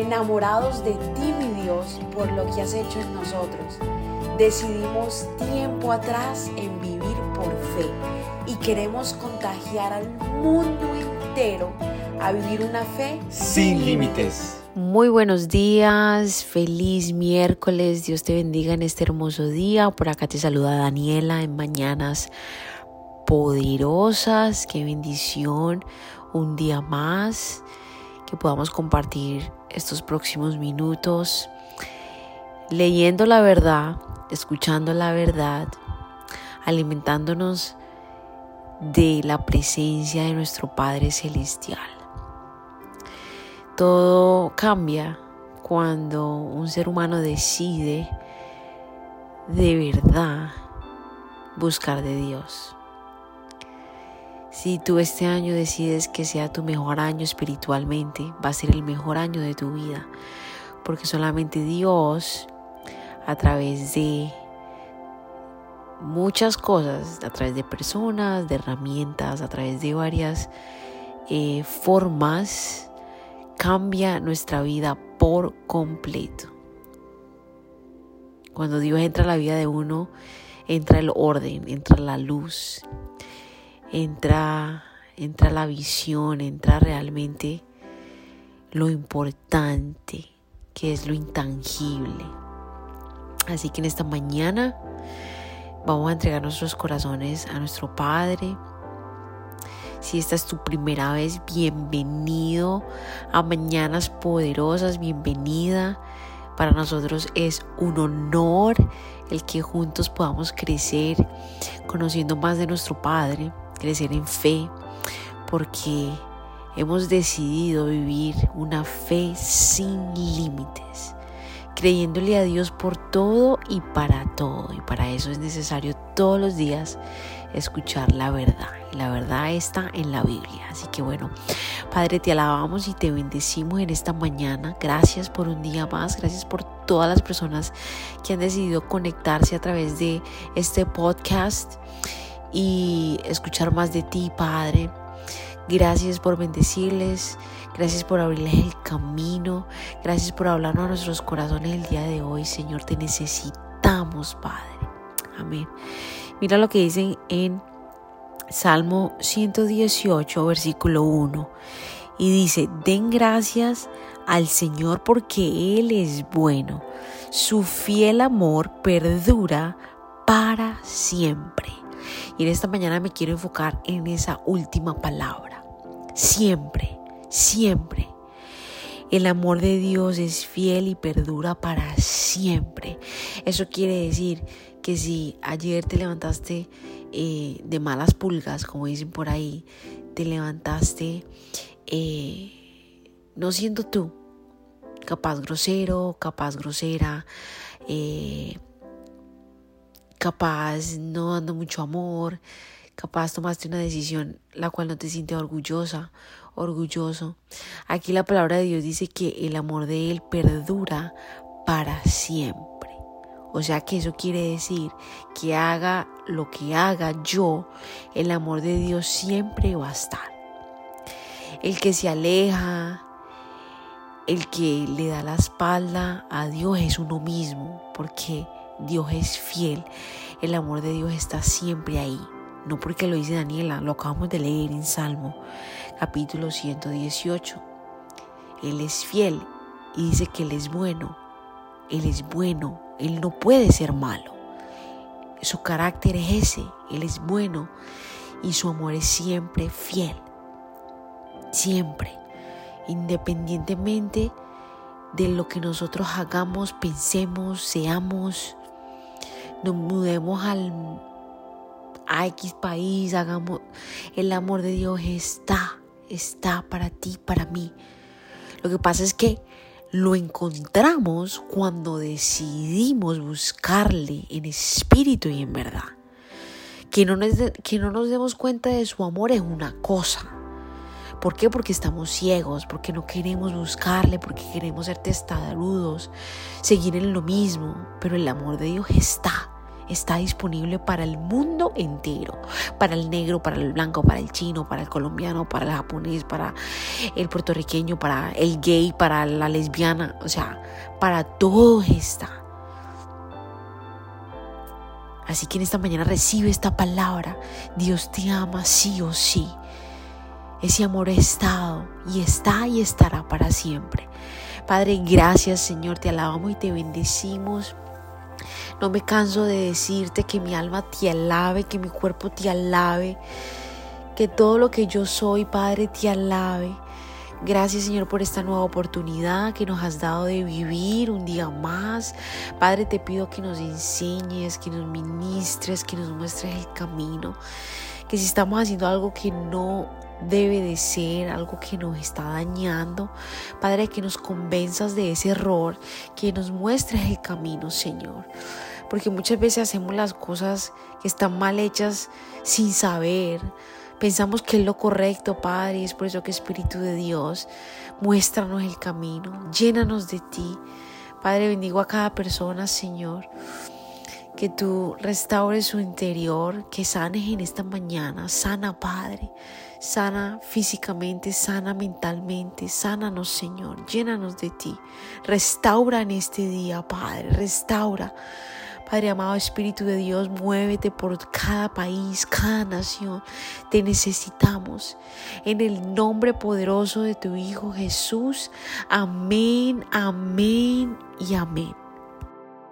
enamorados de ti, mi Dios, por lo que has hecho en nosotros. Decidimos tiempo atrás en vivir por fe y queremos contagiar al mundo entero a vivir una fe sin límites. Muy buenos días, feliz miércoles, Dios te bendiga en este hermoso día. Por acá te saluda Daniela en Mañanas Poderosas, qué bendición, un día más, que podamos compartir estos próximos minutos leyendo la verdad, escuchando la verdad, alimentándonos de la presencia de nuestro Padre Celestial. Todo cambia cuando un ser humano decide de verdad buscar de Dios. Si tú este año decides que sea tu mejor año espiritualmente, va a ser el mejor año de tu vida, porque solamente Dios, a través de muchas cosas, a través de personas, de herramientas, a través de varias eh, formas, cambia nuestra vida por completo. Cuando Dios entra a la vida de uno, entra el orden, entra la luz, entra, entra la visión, entra realmente lo importante, que es lo intangible. Así que en esta mañana vamos a entregar nuestros corazones a nuestro Padre si esta es tu primera vez, bienvenido a Mañanas Poderosas, bienvenida. Para nosotros es un honor el que juntos podamos crecer conociendo más de nuestro Padre, crecer en fe, porque hemos decidido vivir una fe sin límites creyéndole a Dios por todo y para todo. Y para eso es necesario todos los días escuchar la verdad. Y la verdad está en la Biblia. Así que bueno, Padre, te alabamos y te bendecimos en esta mañana. Gracias por un día más. Gracias por todas las personas que han decidido conectarse a través de este podcast y escuchar más de ti, Padre. Gracias por bendecirles. Gracias por abrirles el camino. Gracias por hablarnos a nuestros corazones el día de hoy. Señor, te necesitamos, Padre. Amén. Mira lo que dicen en Salmo 118, versículo 1. Y dice, den gracias al Señor porque Él es bueno. Su fiel amor perdura para siempre. Y en esta mañana me quiero enfocar en esa última palabra. Siempre siempre. El amor de Dios es fiel y perdura para siempre. Eso quiere decir que si ayer te levantaste eh, de malas pulgas, como dicen por ahí, te levantaste eh, no siendo tú, capaz grosero, capaz grosera, eh, capaz no dando mucho amor, capaz tomaste una decisión la cual no te siente orgullosa orgulloso. Aquí la palabra de Dios dice que el amor de Él perdura para siempre. O sea que eso quiere decir que haga lo que haga yo, el amor de Dios siempre va a estar. El que se aleja, el que le da la espalda a Dios es uno mismo, porque Dios es fiel. El amor de Dios está siempre ahí no porque lo dice Daniela, lo acabamos de leer en Salmo capítulo 118. Él es fiel y dice que Él es bueno. Él es bueno, Él no puede ser malo. Su carácter es ese, Él es bueno y su amor es siempre fiel. Siempre, independientemente de lo que nosotros hagamos, pensemos, seamos, nos mudemos al a X país, hagamos, el amor de Dios está, está para ti, para mí. Lo que pasa es que lo encontramos cuando decidimos buscarle en espíritu y en verdad. Que no, nos, que no nos demos cuenta de su amor es una cosa. ¿Por qué? Porque estamos ciegos, porque no queremos buscarle, porque queremos ser testarudos, seguir en lo mismo. Pero el amor de Dios está está disponible para el mundo entero, para el negro, para el blanco, para el chino, para el colombiano, para el japonés, para el puertorriqueño, para el gay, para la lesbiana, o sea, para todo está. Así que en esta mañana recibe esta palabra. Dios te ama sí o sí. Ese amor ha estado y está y estará para siempre. Padre, gracias Señor, te alabamos y te bendecimos. No me canso de decirte que mi alma te alabe, que mi cuerpo te alabe, que todo lo que yo soy, Padre, te alabe. Gracias Señor por esta nueva oportunidad que nos has dado de vivir un día más. Padre, te pido que nos enseñes, que nos ministres, que nos muestres el camino. Que si estamos haciendo algo que no debe de ser, algo que nos está dañando. Padre, que nos convenzas de ese error, que nos muestres el camino, Señor. Porque muchas veces hacemos las cosas que están mal hechas sin saber. Pensamos que es lo correcto, Padre, y es por eso que Espíritu de Dios, muéstranos el camino, llénanos de ti. Padre, bendigo a cada persona, Señor que tú restaures su interior, que sanes en esta mañana, sana Padre, sana físicamente, sana mentalmente, sánanos Señor, llénanos de ti, restaura en este día Padre, restaura. Padre amado Espíritu de Dios, muévete por cada país, cada nación. Te necesitamos. En el nombre poderoso de tu Hijo Jesús. Amén, amén y amén.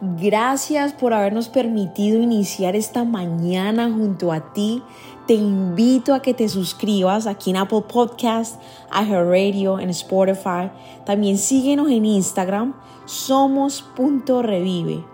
Gracias por habernos permitido iniciar esta mañana junto a ti. Te invito a que te suscribas aquí en Apple Podcast, Radio, en Spotify. También síguenos en Instagram, somos.revive.